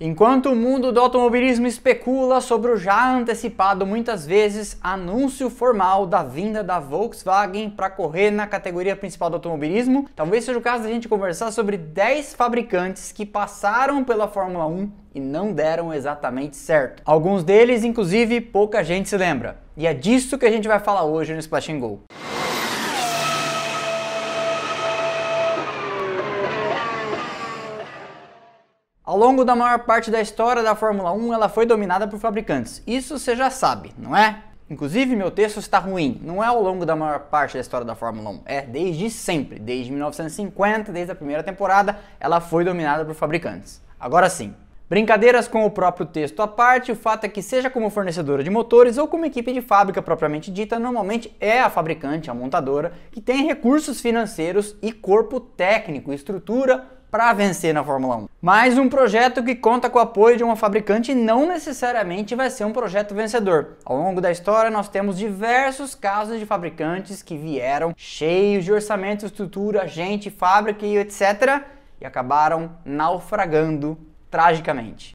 Enquanto o mundo do automobilismo especula sobre o já antecipado muitas vezes anúncio formal da vinda da Volkswagen para correr na categoria principal do automobilismo, talvez seja o caso da gente conversar sobre 10 fabricantes que passaram pela Fórmula 1 e não deram exatamente certo. Alguns deles, inclusive, pouca gente se lembra. E é disso que a gente vai falar hoje no Splash Go. Ao longo da maior parte da história da Fórmula 1, ela foi dominada por fabricantes. Isso você já sabe, não é? Inclusive, meu texto está ruim. Não é ao longo da maior parte da história da Fórmula 1, é desde sempre. Desde 1950, desde a primeira temporada, ela foi dominada por fabricantes. Agora sim, Brincadeiras com o próprio texto à parte, o fato é que, seja como fornecedora de motores ou como equipe de fábrica propriamente dita, normalmente é a fabricante, a montadora, que tem recursos financeiros e corpo técnico, estrutura para vencer na Fórmula 1. Mas um projeto que conta com o apoio de uma fabricante não necessariamente vai ser um projeto vencedor. Ao longo da história, nós temos diversos casos de fabricantes que vieram cheios de orçamento, estrutura, gente, fábrica e etc. e acabaram naufragando tragicamente.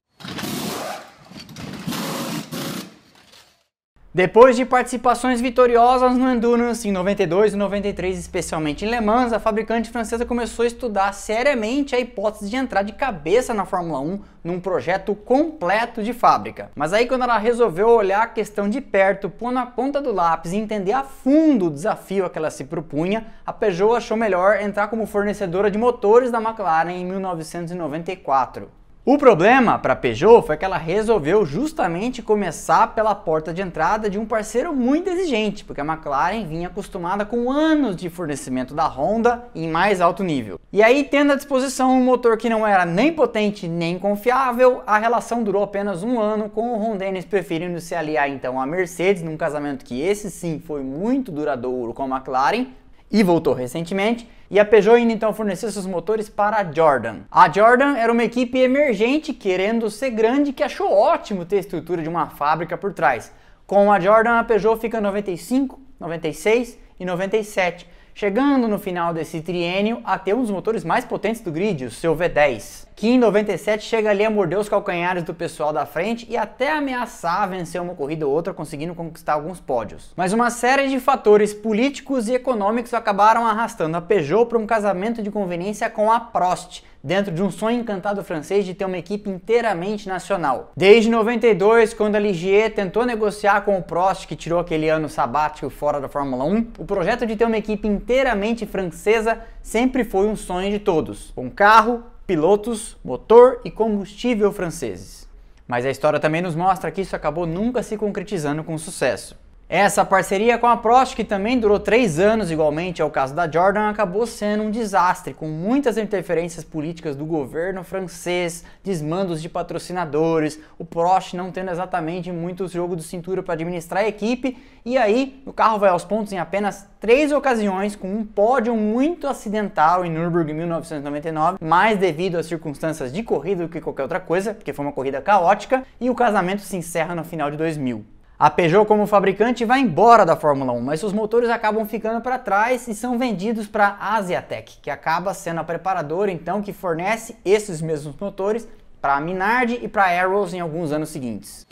Depois de participações vitoriosas no Endurance em 92 e 93, especialmente em Le Mans, a fabricante francesa começou a estudar seriamente a hipótese de entrar de cabeça na Fórmula 1 num projeto completo de fábrica. Mas aí quando ela resolveu olhar a questão de perto, pôr na ponta do lápis e entender a fundo o desafio a que ela se propunha, a Peugeot achou melhor entrar como fornecedora de motores da McLaren em 1994. O problema para a Peugeot foi que ela resolveu justamente começar pela porta de entrada de um parceiro muito exigente, porque a McLaren vinha acostumada com anos de fornecimento da Honda em mais alto nível. E aí, tendo à disposição um motor que não era nem potente nem confiável, a relação durou apenas um ano, com o Ron Dennis preferindo se aliar então à Mercedes, num casamento que esse sim foi muito duradouro com a McLaren, e voltou recentemente, e a Peugeot indo então fornecer seus motores para a Jordan. A Jordan era uma equipe emergente querendo ser grande que achou ótimo ter a estrutura de uma fábrica por trás. Com a Jordan, a Peugeot fica 95, 96 e 97 chegando no final desse triênio a ter um dos motores mais potentes do grid, o seu V10, que em 97 chega ali a morder os calcanhares do pessoal da frente e até ameaçar vencer uma corrida ou outra, conseguindo conquistar alguns pódios. Mas uma série de fatores políticos e econômicos acabaram arrastando a Peugeot para um casamento de conveniência com a Prost, dentro de um sonho encantado francês de ter uma equipe inteiramente nacional. Desde 92, quando a Ligier tentou negociar com o Prost, que tirou aquele ano sabático fora da Fórmula 1, o projeto de ter uma equipe inteiramente francesa sempre foi um sonho de todos, com carro, pilotos, motor e combustível franceses. Mas a história também nos mostra que isso acabou nunca se concretizando com sucesso. Essa parceria com a Prost, que também durou três anos, igualmente ao caso da Jordan, acabou sendo um desastre, com muitas interferências políticas do governo francês, desmandos de patrocinadores, o Prost não tendo exatamente muito jogo de cintura para administrar a equipe, e aí o carro vai aos pontos em apenas três ocasiões, com um pódio muito acidental em Nürburgring 1999, mais devido às circunstâncias de corrida do que qualquer outra coisa, porque foi uma corrida caótica, e o casamento se encerra no final de 2000. A Peugeot, como fabricante, vai embora da Fórmula 1, mas os motores acabam ficando para trás e são vendidos para a Asiatec, que acaba sendo a preparadora então que fornece esses mesmos motores para a Minardi e para a Arrows em alguns anos seguintes.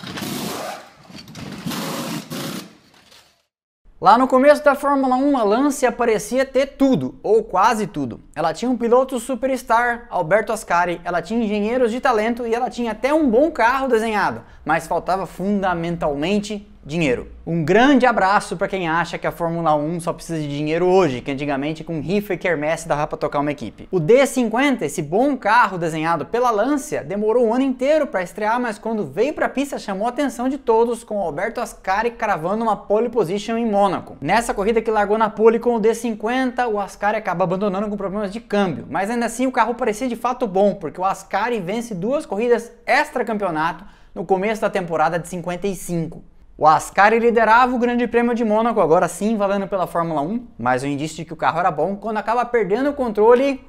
Lá no começo da Fórmula 1, a Lancia parecia ter tudo, ou quase tudo. Ela tinha um piloto superstar, Alberto Ascari, ela tinha engenheiros de talento e ela tinha até um bom carro desenhado, mas faltava fundamentalmente dinheiro. Um grande abraço para quem acha que a Fórmula 1 só precisa de dinheiro hoje, que antigamente com rifa e quermesse dava para tocar uma equipe. O D50, esse bom carro desenhado pela Lancia, demorou um ano inteiro para estrear, mas quando veio para a pista chamou a atenção de todos, com Alberto Ascari cravando uma pole position em Mônaco. Nessa corrida que largou na pole com o D50, o Ascari acaba abandonando com problemas de câmbio, mas ainda assim o carro parecia de fato bom, porque o Ascari vence duas corridas extra campeonato no começo da temporada de 55. O Ascari liderava o Grande Prêmio de Mônaco, agora sim valendo pela Fórmula 1, mas o indício de que o carro era bom, quando acaba perdendo o controle,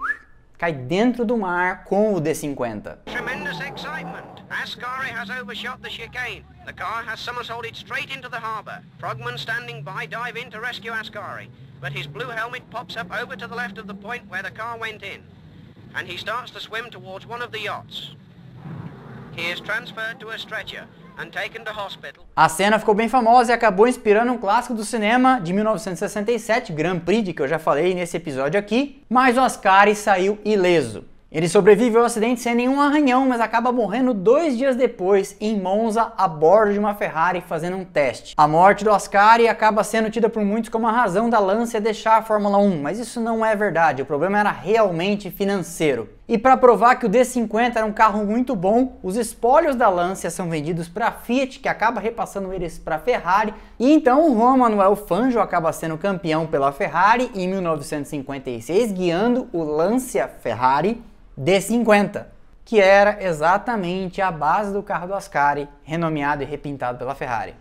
cai dentro do mar com o D50. Tremendous excitement. Ascari has overshot the chicane. The car has somersaulted straight into the harbor. Frogman standing by dive in to Ascari, but his blue helmet pops up over to the left of the point where the car went in, and he starts to swim towards one of the yachts. A cena ficou bem famosa e acabou inspirando um clássico do cinema de 1967, Grand Prix, que eu já falei nesse episódio aqui, mas o Ascari saiu ileso. Ele sobrevive ao acidente sem nenhum arranhão, mas acaba morrendo dois dias depois em Monza a bordo de uma Ferrari fazendo um teste. A morte do Ascari acaba sendo tida por muitos como a razão da Lancia deixar a Fórmula 1, mas isso não é verdade, o problema era realmente financeiro. E para provar que o D50 era um carro muito bom, os espólios da Lancia são vendidos para a Fiat, que acaba repassando eles para a Ferrari, e então o Juan Manuel Fangio acaba sendo campeão pela Ferrari em 1956, guiando o Lancia Ferrari D50, que era exatamente a base do carro do Ascari, renomeado e repintado pela Ferrari.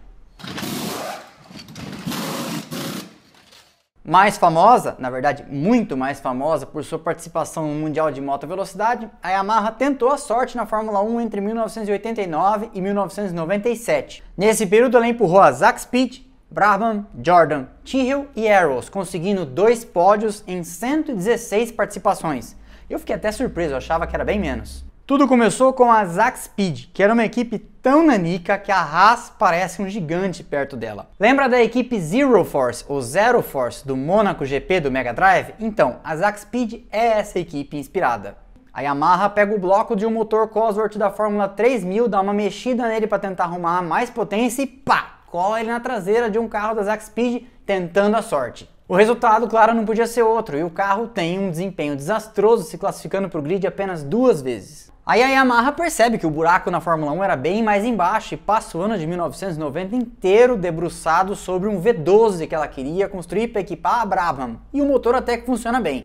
Mais famosa, na verdade muito mais famosa por sua participação no Mundial de Moto Velocidade, a Yamaha tentou a sorte na Fórmula 1 entre 1989 e 1997. Nesse período ela empurrou a Zack Speed, Brabham, Jordan, Tyrrell e Arrows, conseguindo dois pódios em 116 participações, eu fiquei até surpreso, eu achava que era bem menos. Tudo começou com a Zack Speed, que era uma equipe tão nanica que a Haas parece um gigante perto dela. Lembra da equipe Zero Force ou Zero Force do Monaco GP do Mega Drive? Então, a Zack Speed é essa equipe inspirada. A Yamaha pega o bloco de um motor Cosworth da Fórmula 3000, dá uma mexida nele para tentar arrumar mais potência e pá, cola ele na traseira de um carro da Zack Speed tentando a sorte. O resultado, claro, não podia ser outro, e o carro tem um desempenho desastroso, se classificando para o grid apenas duas vezes. Aí a Yamaha percebe que o buraco na Fórmula 1 era bem mais embaixo e passa o ano de 1990 inteiro debruçado sobre um V12 que ela queria construir para equipar a Brabham. E o motor até que funciona bem.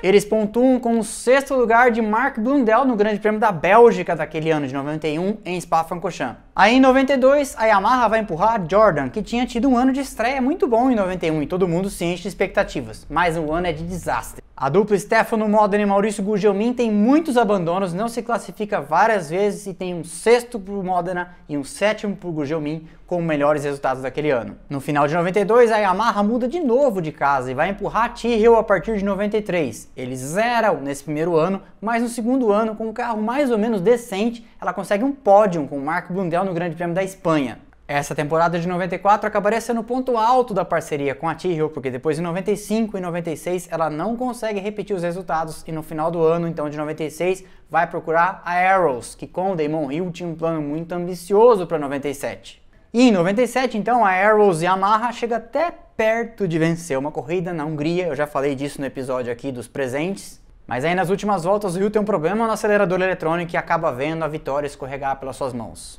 Eles pontuam com o sexto lugar de Mark Blundell no Grande Prêmio da Bélgica daquele ano de 91 em Spa-Francorchamps. Aí em 92 a Yamaha vai empurrar Jordan, que tinha tido um ano de estreia muito bom em 91 e todo mundo se enche de expectativas, mas o ano é de desastre. A dupla Stefano Modena e Maurício Gugelmin tem muitos abandonos, não se classifica várias vezes e tem um sexto por Modena e um sétimo por Gugelmin com melhores resultados daquele ano. No final de 92, a Yamaha muda de novo de casa e vai empurrar a Tyrrell a partir de 93. Eles zeram nesse primeiro ano, mas no segundo ano, com um carro mais ou menos decente, ela consegue um pódio com o Mark Blundell no Grande Prêmio da Espanha. Essa temporada de 94 acabaria sendo o ponto alto da parceria com a Tyrrell, porque depois de 95 e 96 ela não consegue repetir os resultados e no final do ano, então de 96, vai procurar a Arrows, que com o Damon Hill tinha um plano muito ambicioso para 97. E em 97, então, a Arrows Yamaha chega até perto de vencer uma corrida na Hungria, eu já falei disso no episódio aqui dos presentes, mas aí nas últimas voltas o Hill tem um problema no acelerador eletrônico e acaba vendo a vitória escorregar pelas suas mãos.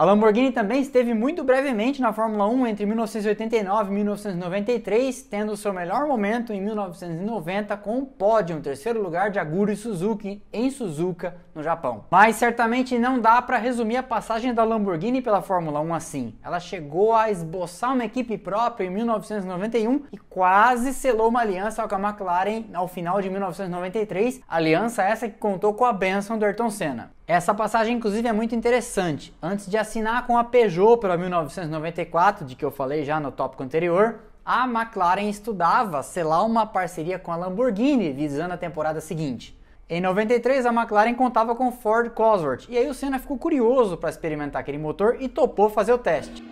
A Lamborghini também esteve muito brevemente na Fórmula 1 entre 1989 e 1993, tendo seu melhor momento em 1990 com um pódio em terceiro lugar de Aguri Suzuki em Suzuka, no Japão. Mas certamente não dá para resumir a passagem da Lamborghini pela Fórmula 1 assim. Ela chegou a esboçar uma equipe própria em 1991 e quase selou uma aliança com a McLaren ao final de 1993, aliança essa que contou com a benção do Ayrton Senna. Essa passagem, inclusive, é muito interessante. Antes de assinar com a Peugeot pela 1994, de que eu falei já no tópico anterior, a McLaren estudava selar uma parceria com a Lamborghini visando a temporada seguinte. Em 93, a McLaren contava com Ford Cosworth, e aí o Senna ficou curioso para experimentar aquele motor e topou fazer o teste.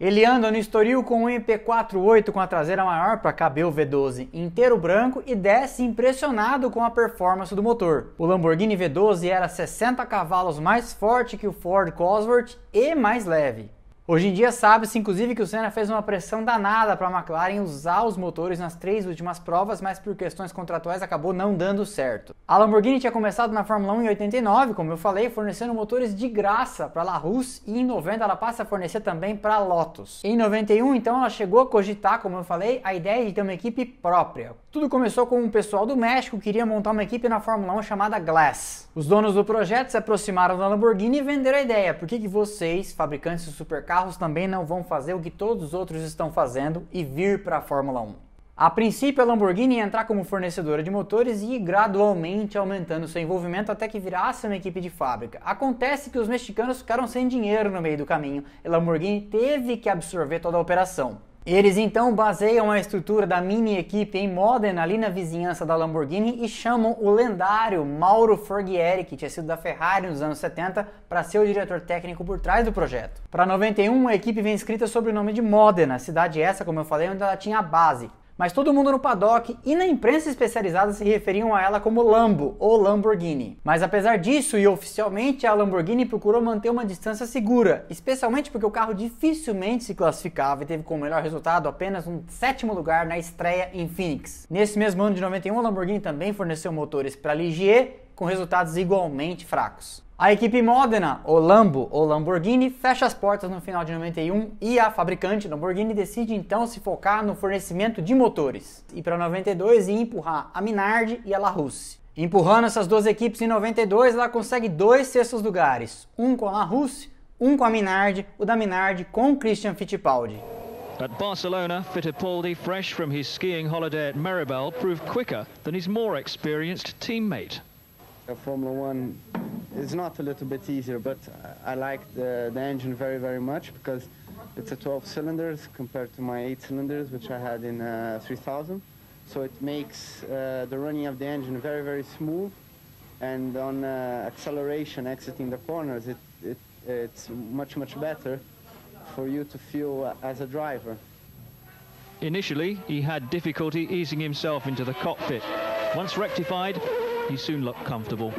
Ele anda no estoril com um MP48 com a traseira maior para caber o V12 inteiro branco e desce impressionado com a performance do motor. O Lamborghini V12 era 60 cavalos mais forte que o Ford Cosworth e mais leve. Hoje em dia sabe-se inclusive que o Senna fez uma pressão danada para a McLaren usar os motores nas três últimas provas, mas por questões contratuais acabou não dando certo. A Lamborghini tinha começado na Fórmula 1 em 89, como eu falei, fornecendo motores de graça para La Russe e em 90 ela passa a fornecer também para Lotus. Em 91 então ela chegou a cogitar, como eu falei, a ideia de ter uma equipe própria. Tudo começou com um pessoal do México que queria montar uma equipe na Fórmula 1 chamada Glass. Os donos do projeto se aproximaram da Lamborghini e venderam a ideia. Por que, que vocês, fabricantes de supercarros, também não vão fazer o que todos os outros estão fazendo e vir para a Fórmula 1? A princípio, a Lamborghini ia entrar como fornecedora de motores e ir gradualmente aumentando seu envolvimento até que virasse uma equipe de fábrica. Acontece que os mexicanos ficaram sem dinheiro no meio do caminho e a Lamborghini teve que absorver toda a operação. Eles então baseiam a estrutura da mini equipe em Modena, ali na vizinhança da Lamborghini, e chamam o lendário Mauro Forghieri, que tinha sido da Ferrari nos anos 70, para ser o diretor técnico por trás do projeto. Para 91, a equipe vem escrita sob o nome de Modena, cidade essa, como eu falei, onde ela tinha a base mas todo mundo no paddock e na imprensa especializada se referiam a ela como Lambo ou Lamborghini. Mas apesar disso e oficialmente, a Lamborghini procurou manter uma distância segura, especialmente porque o carro dificilmente se classificava e teve como melhor resultado apenas um sétimo lugar na estreia em Phoenix. Nesse mesmo ano de 91, a Lamborghini também forneceu motores para a Ligier com resultados igualmente fracos. A equipe Modena, ou Lambo ou Lamborghini, fecha as portas no final de 91 e a fabricante Lamborghini decide então se focar no fornecimento de motores e para 92 e empurrar a Minardi e a La Russe. Empurrando essas duas equipes em 92, ela consegue dois sextos lugares, um com a La Russe, um com a Minardi, o da Minardi com Christian Fittipaldi. At Barcelona, Fittipaldi, fresh from his skiing holiday at Maribel, proved quicker than his more experienced teammate. Formula One is not a little bit easier, but I like the, the engine very, very much because it's a 12 cylinders compared to my 8 cylinders, which I had in uh, 3000. So it makes uh, the running of the engine very, very smooth. And on uh, acceleration, exiting the corners, it, it, it's much, much better for you to feel as a driver. Initially, he had difficulty easing himself into the cockpit. Once rectified, he soon looked comfortable.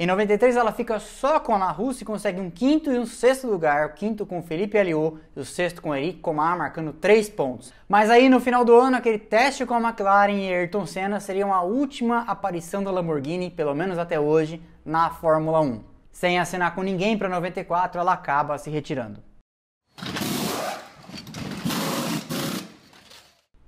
Em 93 ela fica só com a La Russe e consegue um quinto e um sexto lugar, o quinto com Felipe Alliot e o sexto com Eric Comar, marcando três pontos. Mas aí no final do ano, aquele teste com a McLaren e Ayrton Senna seria a última aparição da Lamborghini, pelo menos até hoje, na Fórmula 1. Sem assinar com ninguém para 94, ela acaba se retirando.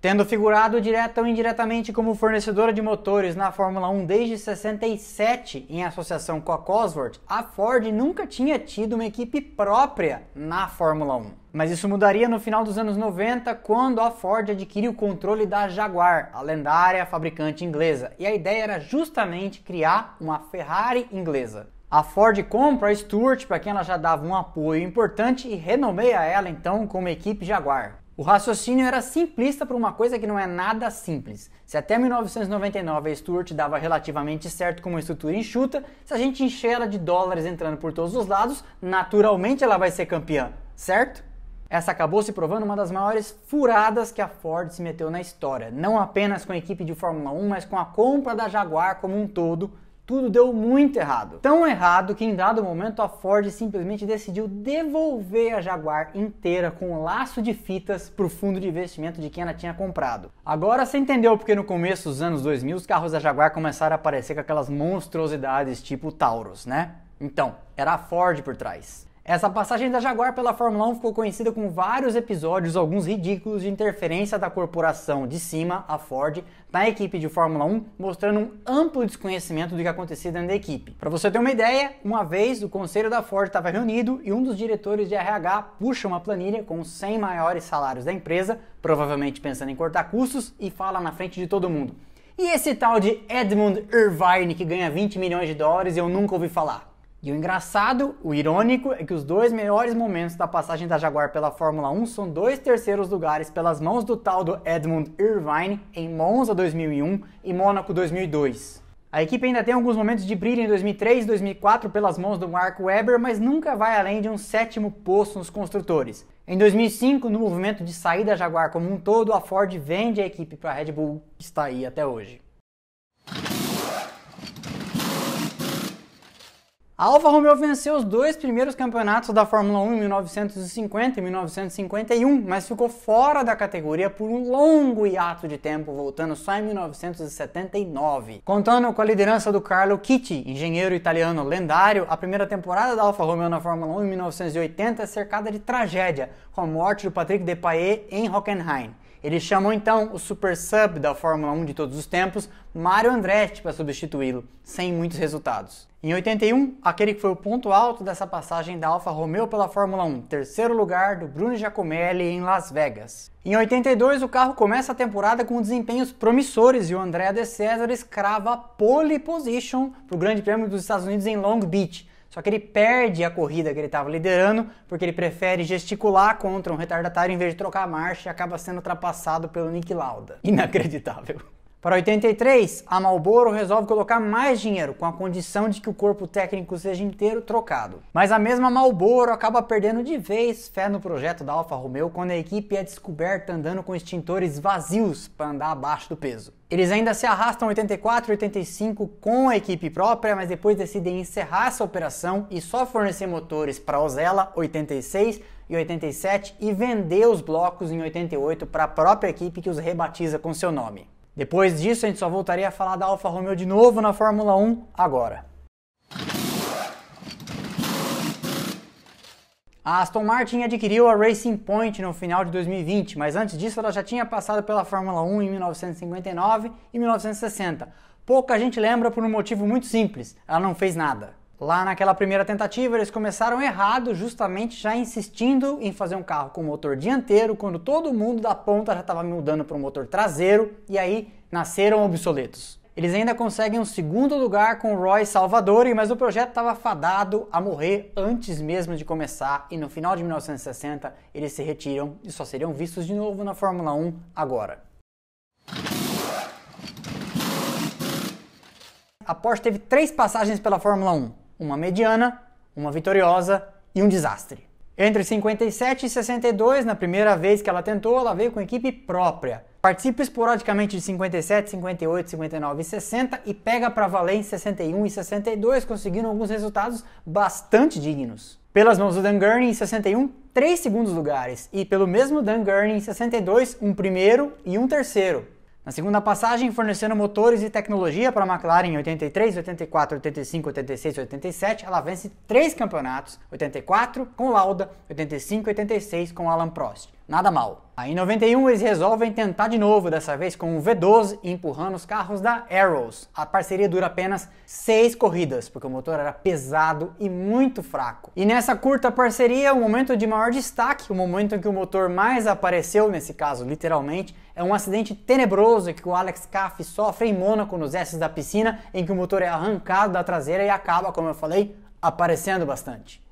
Tendo figurado direta ou indiretamente como fornecedora de motores na Fórmula 1 desde 67 em associação com a Cosworth, a Ford nunca tinha tido uma equipe própria na Fórmula 1. Mas isso mudaria no final dos anos 90, quando a Ford adquiriu o controle da Jaguar, a lendária fabricante inglesa, e a ideia era justamente criar uma Ferrari inglesa. A Ford compra a Stewart, para quem ela já dava um apoio importante, e renomeia ela então como equipe Jaguar. O raciocínio era simplista para uma coisa que não é nada simples. Se até 1999 a Stuart dava relativamente certo com uma estrutura enxuta, se a gente encher ela de dólares entrando por todos os lados, naturalmente ela vai ser campeã, certo? Essa acabou se provando uma das maiores furadas que a Ford se meteu na história, não apenas com a equipe de Fórmula 1, mas com a compra da Jaguar como um todo, tudo deu muito errado. Tão errado que em dado momento a Ford simplesmente decidiu devolver a Jaguar inteira com um laço de fitas para o fundo de investimento de quem ela tinha comprado. Agora você entendeu porque no começo dos anos 2000 os carros da Jaguar começaram a aparecer com aquelas monstruosidades tipo Taurus, né? Então, era a Ford por trás. Essa passagem da Jaguar pela Fórmula 1 ficou conhecida com vários episódios, alguns ridículos, de interferência da corporação de cima, a Ford, na equipe de Fórmula 1, mostrando um amplo desconhecimento do que acontecia dentro da equipe. Para você ter uma ideia, uma vez o conselho da Ford estava reunido e um dos diretores de RH puxa uma planilha com os 100 maiores salários da empresa, provavelmente pensando em cortar custos, e fala na frente de todo mundo. E esse tal de Edmund Irvine que ganha 20 milhões de dólares eu nunca ouvi falar. E o engraçado, o irônico, é que os dois melhores momentos da passagem da Jaguar pela Fórmula 1 são dois terceiros lugares pelas mãos do tal do Edmund Irvine em Monza 2001 e Mônaco 2002. A equipe ainda tem alguns momentos de brilho em 2003 e 2004 pelas mãos do Mark Webber, mas nunca vai além de um sétimo posto nos construtores. Em 2005, no movimento de sair da Jaguar como um todo, a Ford vende a equipe para a Red Bull, que está aí até hoje. A Alfa Romeo venceu os dois primeiros campeonatos da Fórmula 1 em 1950 e 1951, mas ficou fora da categoria por um longo hiato de tempo, voltando só em 1979. Contando com a liderança do Carlo Chitti, engenheiro italiano lendário, a primeira temporada da Alfa Romeo na Fórmula 1 em 1980 é cercada de tragédia, com a morte do Patrick Depailler em Hockenheim. Eles chamam então o super sub da Fórmula 1 de todos os tempos, Mario Andretti, para substituí-lo, sem muitos resultados. Em 81, aquele que foi o ponto alto dessa passagem da Alfa Romeo pela Fórmula 1, terceiro lugar do Bruno Giacomelli em Las Vegas. Em 82, o carro começa a temporada com desempenhos promissores e o André de César escrava pole position para o Grande Prêmio dos Estados Unidos em Long Beach. Só que ele perde a corrida que ele estava liderando porque ele prefere gesticular contra um retardatário em vez de trocar a marcha e acaba sendo ultrapassado pelo Nick Lauda. Inacreditável. Para 83, a Marlboro resolve colocar mais dinheiro, com a condição de que o corpo técnico seja inteiro trocado. Mas a mesma Marlboro acaba perdendo de vez fé no projeto da Alfa Romeo quando a equipe é descoberta andando com extintores vazios para andar abaixo do peso. Eles ainda se arrastam 84 e 85 com a equipe própria, mas depois decidem encerrar essa operação e só fornecer motores para a Ozella 86 e 87 e vender os blocos em 88 para a própria equipe que os rebatiza com seu nome. Depois disso, a gente só voltaria a falar da Alfa Romeo de novo na Fórmula 1 agora. A Aston Martin adquiriu a Racing Point no final de 2020, mas antes disso ela já tinha passado pela Fórmula 1 em 1959 e 1960. Pouca gente lembra por um motivo muito simples: ela não fez nada. Lá naquela primeira tentativa, eles começaram errado, justamente já insistindo em fazer um carro com motor dianteiro, quando todo mundo da ponta já estava mudando para um motor traseiro, e aí nasceram obsoletos. Eles ainda conseguem um segundo lugar com Roy Salvadori, mas o projeto estava fadado a morrer antes mesmo de começar, e no final de 1960 eles se retiram e só seriam vistos de novo na Fórmula 1 agora. A Porsche teve três passagens pela Fórmula 1 uma mediana, uma vitoriosa e um desastre. Entre 57 e 62, na primeira vez que ela tentou, ela veio com equipe própria. Participa esporadicamente de 57, 58, 59 e 60 e pega para valer em 61 e 62, conseguindo alguns resultados bastante dignos. Pelas mãos do Dan Gurney em 61, três segundos lugares e pelo mesmo Dan Gurney em 62, um primeiro e um terceiro. Na segunda passagem, fornecendo motores e tecnologia para a McLaren em 83, 84, 85, 86 e 87, ela vence três campeonatos, 84 com Lauda, 85 e 86 com Alan Prost. Nada mal. Aí em 91 eles resolvem tentar de novo, dessa vez com o V12 empurrando os carros da Arrows. A parceria dura apenas seis corridas, porque o motor era pesado e muito fraco. E nessa curta parceria, o momento de maior destaque, o momento em que o motor mais apareceu, nesse caso literalmente, é um acidente tenebroso que o Alex Caff sofre em Mônaco nos S da piscina, em que o motor é arrancado da traseira e acaba, como eu falei, aparecendo bastante.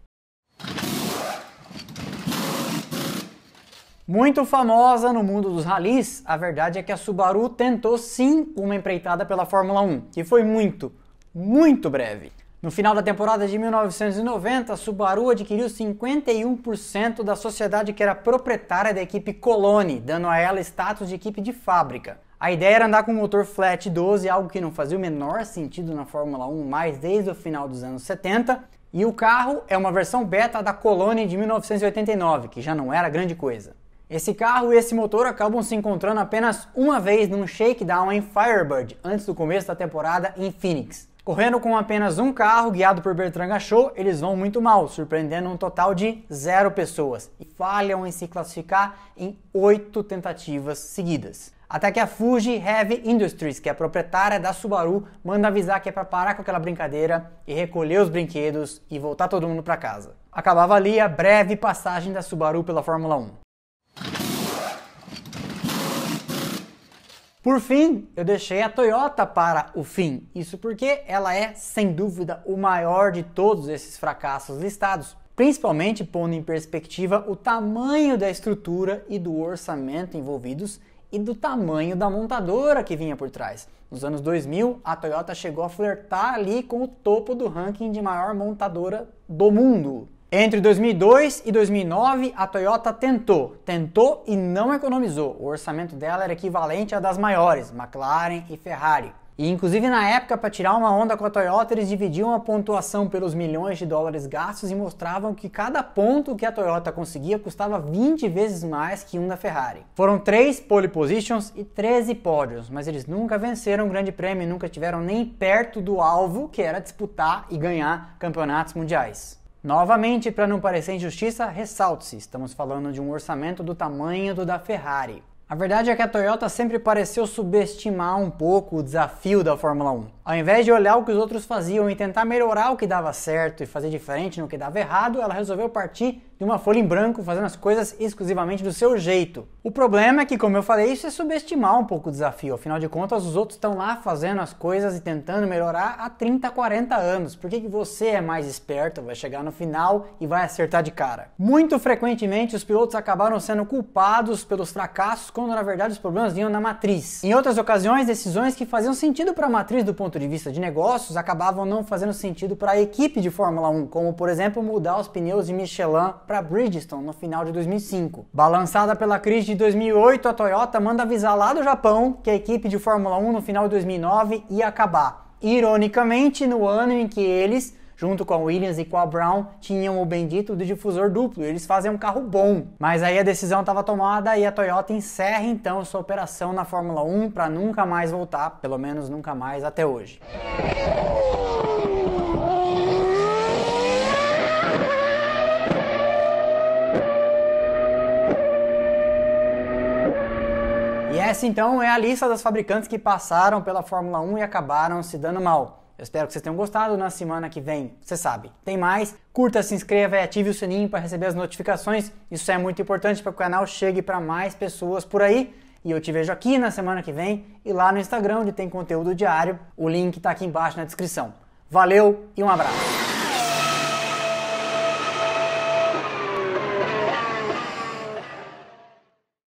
Muito famosa no mundo dos ralis, a verdade é que a Subaru tentou sim uma empreitada pela Fórmula 1, que foi muito, muito breve. No final da temporada de 1990, a Subaru adquiriu 51% da sociedade que era proprietária da equipe Coloni, dando a ela status de equipe de fábrica. A ideia era andar com motor flat 12, algo que não fazia o menor sentido na Fórmula 1 mais desde o final dos anos 70, e o carro é uma versão beta da Coloni de 1989, que já não era grande coisa. Esse carro e esse motor acabam se encontrando apenas uma vez num shakedown em Firebird, antes do começo da temporada em Phoenix. Correndo com apenas um carro, guiado por Bertrand Gachot, eles vão muito mal, surpreendendo um total de zero pessoas e falham em se classificar em oito tentativas seguidas. Até que a Fuji Heavy Industries, que é proprietária da Subaru, manda avisar que é para parar com aquela brincadeira e recolher os brinquedos e voltar todo mundo para casa. Acabava ali a breve passagem da Subaru pela Fórmula 1. Por fim, eu deixei a Toyota para o fim. Isso porque ela é, sem dúvida, o maior de todos esses fracassos listados, principalmente pondo em perspectiva o tamanho da estrutura e do orçamento envolvidos e do tamanho da montadora que vinha por trás. Nos anos 2000, a Toyota chegou a flertar ali com o topo do ranking de maior montadora do mundo. Entre 2002 e 2009, a Toyota tentou, tentou e não economizou. O orçamento dela era equivalente ao das maiores, McLaren e Ferrari. E inclusive na época, para tirar uma onda com a Toyota, eles dividiam a pontuação pelos milhões de dólares gastos e mostravam que cada ponto que a Toyota conseguia custava 20 vezes mais que um da Ferrari. Foram três pole positions e 13 pódios, mas eles nunca venceram um grande prêmio e nunca estiveram nem perto do alvo, que era disputar e ganhar campeonatos mundiais. Novamente, para não parecer injustiça, ressalte-se, estamos falando de um orçamento do tamanho do da Ferrari. A verdade é que a Toyota sempre pareceu subestimar um pouco o desafio da Fórmula 1. Ao invés de olhar o que os outros faziam e tentar melhorar o que dava certo e fazer diferente no que dava errado, ela resolveu partir de uma folha em branco, fazendo as coisas exclusivamente do seu jeito. O problema é que, como eu falei, isso é subestimar um pouco o desafio. Afinal de contas, os outros estão lá fazendo as coisas e tentando melhorar há 30, 40 anos. Por que, que você é mais esperto, vai chegar no final e vai acertar de cara? Muito frequentemente, os pilotos acabaram sendo culpados pelos fracassos, quando na verdade os problemas vinham na matriz. Em outras ocasiões, decisões que faziam sentido para a matriz do ponto de vista de negócios acabavam não fazendo sentido para a equipe de Fórmula 1, como por exemplo mudar os pneus de Michelin para Bridgestone no final de 2005. Balançada pela crise de 2008, a Toyota manda avisar lá do Japão que a equipe de Fórmula 1 no final de 2009 ia acabar. Ironicamente, no ano em que eles junto com a Williams e com a Brown, tinham o bendito do difusor duplo. Eles fazem um carro bom. Mas aí a decisão estava tomada e a Toyota encerra então sua operação na Fórmula 1 para nunca mais voltar, pelo menos nunca mais até hoje. Essa então é a lista das fabricantes que passaram pela Fórmula 1 e acabaram se dando mal. Eu espero que vocês tenham gostado. Na semana que vem, você sabe, tem mais. Curta, se inscreva e ative o sininho para receber as notificações. Isso é muito importante para que o canal chegue para mais pessoas por aí. E eu te vejo aqui na semana que vem e lá no Instagram, onde tem conteúdo diário. O link está aqui embaixo na descrição. Valeu e um abraço!